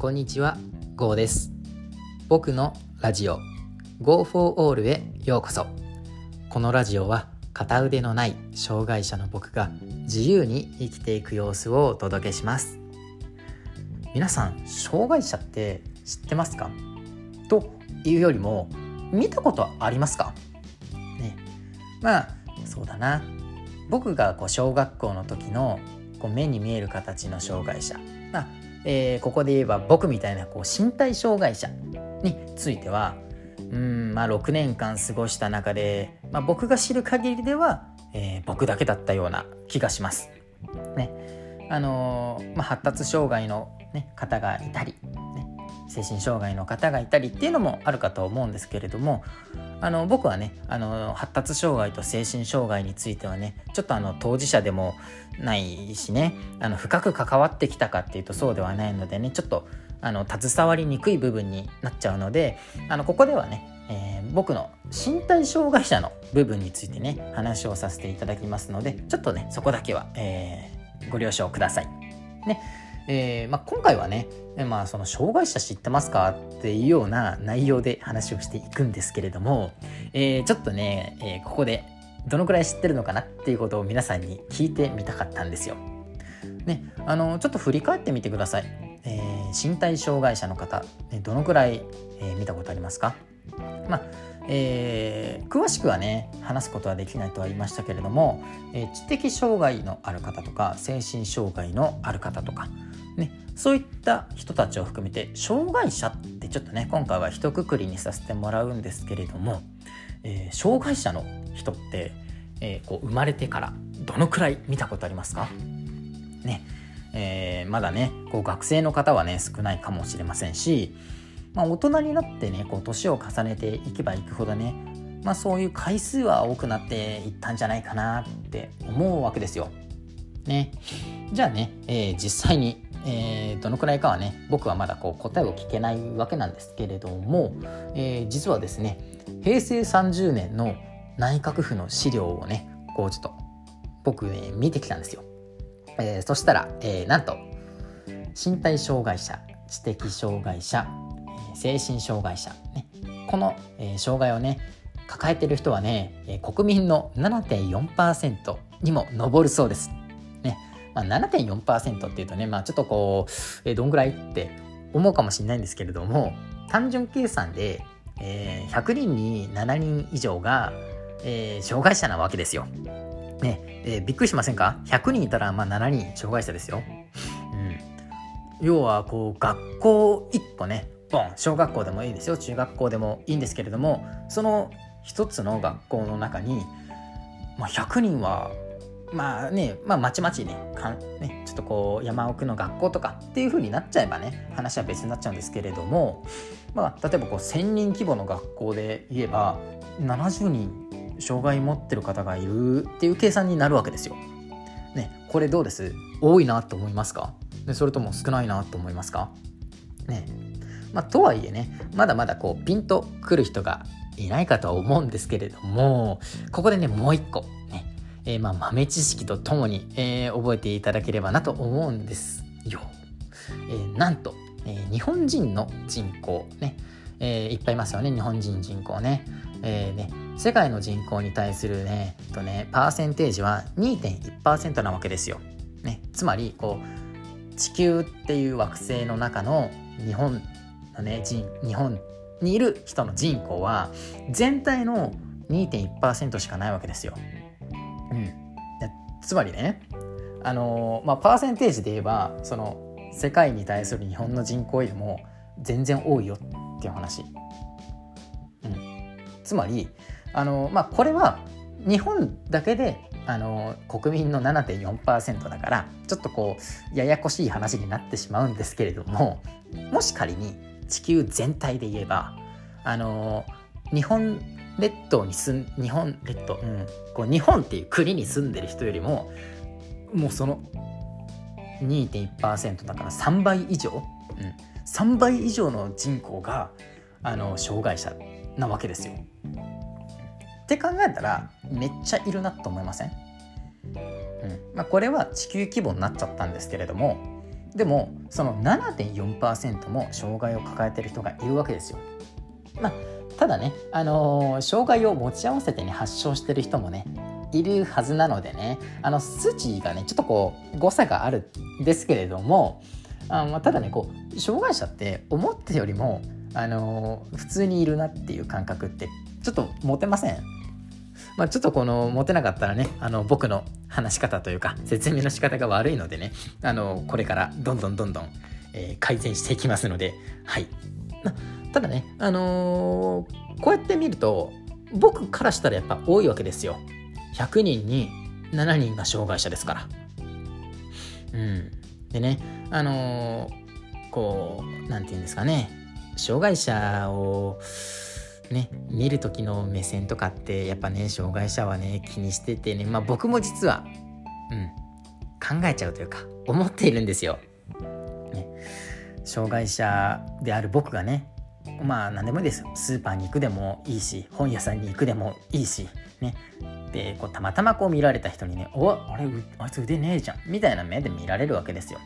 こんにちは、ゴーです。僕のラジオ Go for All へようこそ。このラジオは片腕のない障害者の僕が自由に生きていく様子をお届けします。皆さん、障害者って知ってますか？というよりも、見たことありますか？ね。まあ、そうだな。僕がこう小学校の時のこう目に見える形の障害者。えーここで言えば僕みたいなこう身体障害者についてはうんまあ6年間過ごした中で、まあ、僕が知る限りでは、えー僕だけだったような気がします。ねあのーまあ、発達障害の、ね、方がいたり、ね、精神障害の方がいたりっていうのもあるかと思うんですけれどもあの僕はねあの発達障害と精神障害についてはねちょっとあの当事者でもないしねあの深く関わってきたかっていうとそうではないのでねちょっとあの携わりにくい部分になっちゃうのであのここではね、えー僕の身体障害者の部分についてね話をさせていただきますのでちょっとねそこだけは、えーご了承ください。ねえーまあ、今回はね、まあ、その障害者知ってますかっていうような内容で話をしていくんですけれども、えーちょっとね、えーここでどのくらい知ってるのかなっていうことを皆さんに聞いてみたかったんですよ。ね、あのちょっと振り返ってみてください。えー身体障害者の方、ねどのくらい、えー見たことありますか？まあえー詳しくはね話すことはできないとは言いましたけれども、えー知的障害のある方とか精神障害のある方とか、ね、そういった人たちを含めて障害者ってちょっとね今回は一括りにさせてもらうんですけれども、えー障害者の人って、えーこう生まれてからどのくらい見たことありますか？ねえーまだねこう学生の方はね少ないかもしれませんし、まあ、大人になってねこう年を重ねていけばいくほどね、まあ、そういう回数は多くなっていったんじゃないかなって思うわけですよ。ね、じゃあね、えー実際に、えーどのくらいかはね僕はまだこう答えを聞けないわけなんですけれども、えー実はですね平成30年の内閣府の資料をねこうちょっと僕ね見てきたんですよ。えーそしたら、えーなんと身体障害者知的障害者えー精神障害者、ね、この、えー障害をね抱えてる人はね、えー国民の7.4%にも上るそうです。まあ、7.4%っていうとね、まあ、ちょっとこう、えーどんぐらいって思うかもしれないんですけれども単純計算で、えー100人に7人以上が、えー障害者なわけですよ。ねえーびっくりしませんか ?100 人いたらまあ7人障害者ですよ。うん、要はこう学校1個ねボン小学校でもいいですよ中学校でもいいんですけれどもその一つの学校の中に、まあ、100人はまあねまあまちまちねかんねちょっとこう山奥の学校とかっていう風になっちゃえばね話は別になっちゃうんですけれども、まあ、例えばこう1,000人規模の学校で言えば70人障害持ってる方がいるっていう計算になるわけですよ。ね、これどうです？多いなと思いますか？でそれとも少ないなと思いますか？ねまあ、とはいえねまだまだこうピンとくる人がいないかとは思うんですけれどもここでねもう一個、えーまあ豆知識とともに、えー覚えていただければなと思うんですよ。えーなんと、え日本人の人口ね、えいっぱいいますよね日本人人口ね。えね世界の人口に対するねとねパーセンテージは2.1%なわけですよ。ね、つまりこう地球っていう惑星の中の日本のね人日本にいる人の人口は全体の2.1%しかないわけですよ。つまりねあのまあパーセンテージで言えばその世界に対する日本の人口よりも全然多いよっていう話。うん、つまりあのまあこれは日本だけであの国民の7.4%だからちょっとこうややこしい話になってしまうんですけれどももし仮に地球全体で言えばあの日本列島に住ん日本列島、うん、こう日本っていう国に住んでる人よりももうその2.1%だから3倍以上、うん、3倍以上の人口があの障害者なわけですよ。って考えたらめっちゃいるなと思いません、うんまあ、これは地球規模になっちゃったんですけれどもでもその7.4%も障害を抱えてる人がいるわけですよ。まあ、ただね、あのー、障害を持ち合わせてね発症してる人もねいるはずなのでねあの数値がねちょっとこう誤差があるんですけれどもあまただねこう障害者って思ってよりも、あのー、普通にいるなっていう感覚ってちょっと持てません。まあ、ちょっとこの持てなかったらねあの僕の話し方というか説明の仕方が悪いのでねあのこれからどんどんどんどん、えー、改善していきますのではい。ただねあのー、こうやって見ると僕からしたらやっぱ多いわけですよ。100人に7人が障害者ですから。うん。でねあのー、こう何て言うんですかね。障害者をね見る時の目線とかってやっぱね障害者はね気にしててね。まあ僕も実はうん考えちゃうというか思っているんですよ。ね、障害者である僕がねまあ何でもいいです。スーパーに行くでもいいし本屋さんに行くでもいいしね。でこうたまたまこう見られた人にね「おあれあいつ腕ねえじゃん」みたいな目で見られるわけですよ。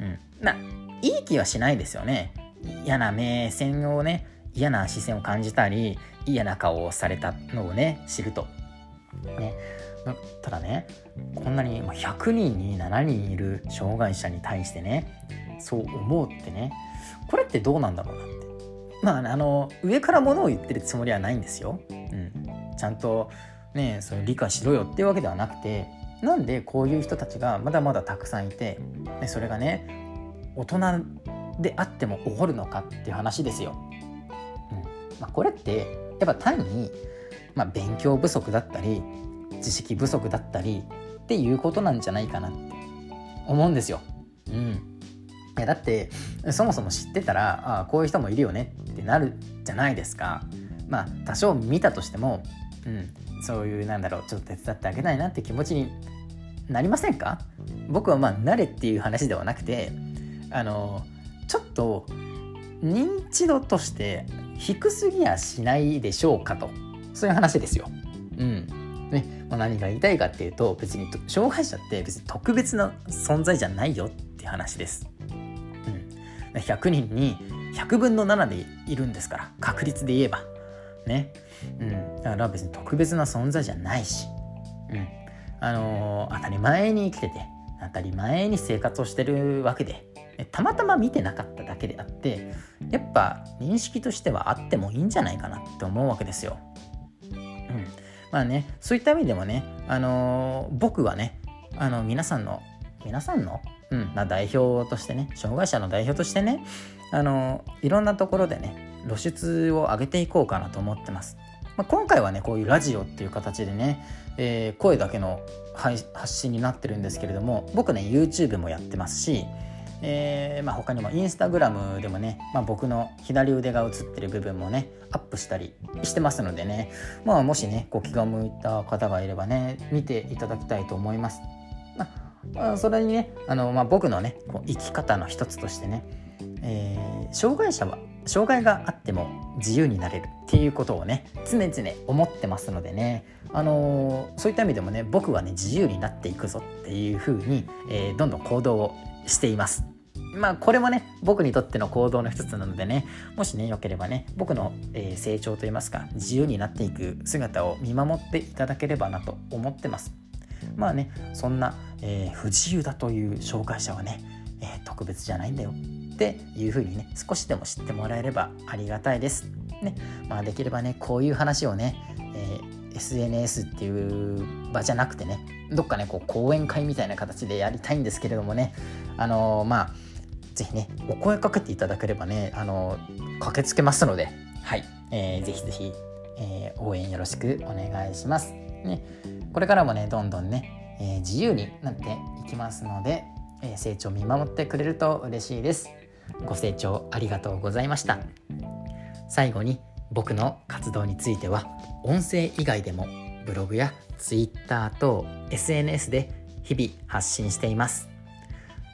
うん、ないい気はしないですよね。嫌な目線をね嫌な視線を感じたり嫌な顔をされたのをね知ると。ね、ただねこんなに100人に7人いる障害者に対してねそう思うってねこれってどうなんだろうな。まああの上からものを言ってるつもりはないんですよ。うん、ちゃんとねそれ理解しろよっていうわけではなくてなんでこういう人たちがまだまだたくさんいてそれがね大人であっても起こるのかっていう話ですよ。うんまあ、これってやっぱ単に、まあ、勉強不足だったり知識不足だったりっていうことなんじゃないかなって思うんですよ。うん、いやだってそもそも知ってたらああこういう人もいるよねってなるじゃないですか。まあ多少見たとしても、うん、そういうなんだろうちょっと手伝ってあげたいなって気持ちになりませんか？僕はまあ慣れっていう話ではなくてあのちょっと認知度として低すぎやしないでしょうかとそういう話ですよ。うんねまあ、何が言いたいかっていうと別に障害者って別に特別な存在じゃないよって話です。うん、100人に100分の7でいるんですから確率で言えば。ね。うん、だから別に特別な存在じゃないし、うんあのー、当たり前に生きてて当たり前に生活をしてるわけでたまたま見てなかっただけであってやっぱ認識としてはあってもいいんじゃないかなって思うわけですよ。うん、まあねそういった意味でもね、あのー、僕はねあの皆さんの皆さんの、うんまあ、代表としてね障害者の代表としてね、あの、いろんなところでね露出を上げていこうかなと思ってます。まあ、今回はねこういうラジオっていう形でね、えー、声だけの発信になってるんですけれども僕ね YouTube もやってますしえーまあ、他にもインスタグラムでもね、まあ、僕の左腕が映ってる部分もねアップしたりしてますのでね、まあ、もしねご気が向いた方がいればね見ていただきたいと思います。まあ、それにねあの、まあ、僕のねこう生き方の一つとしてね、えー、障害者は障害があっても自由になれるっていうことをね常々思ってますのでね、あのー、そういった意味でもね僕はね自由になっていくぞっていうふうに、えー、どんどん行動をしています。まあこれもね僕にとっての行動の一つなのでねもしねよければね僕の、え、成長といいますか自由になっていく姿を見守っていただければなと思ってますまあねそんな、えー、不自由だという障害者はね、えー、特別じゃないんだよ。っていうふうにね少しでも知ってもらえればありがたいです。ね。まあできればねこういう話をね、え SNS っていう場じゃなくてねどっかねこう講演会みたいな形でやりたいんですけれどもねあのまあぜひね、お声かけていただければね、あの、駆けつけますので、はい、えー、ぜひぜひ、え、応援よろしくお願いします。ね、これからもね、どんどんね、えー、自由になっていきますので、えー、成長見守ってくれると嬉しいです。ご清聴ありがとうございました。最後に僕の活動については、音声以外でもブログや Twitter と SNS で日々発信しています。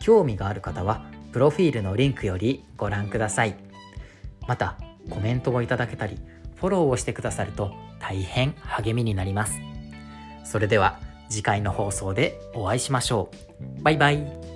興味がある方はプロフィールのリンクよりご覧ください。また、コメントをいただけたり、フォローをしてくださると大変励みになります。それでは次回の放送でお会いしましょう。バイバイ。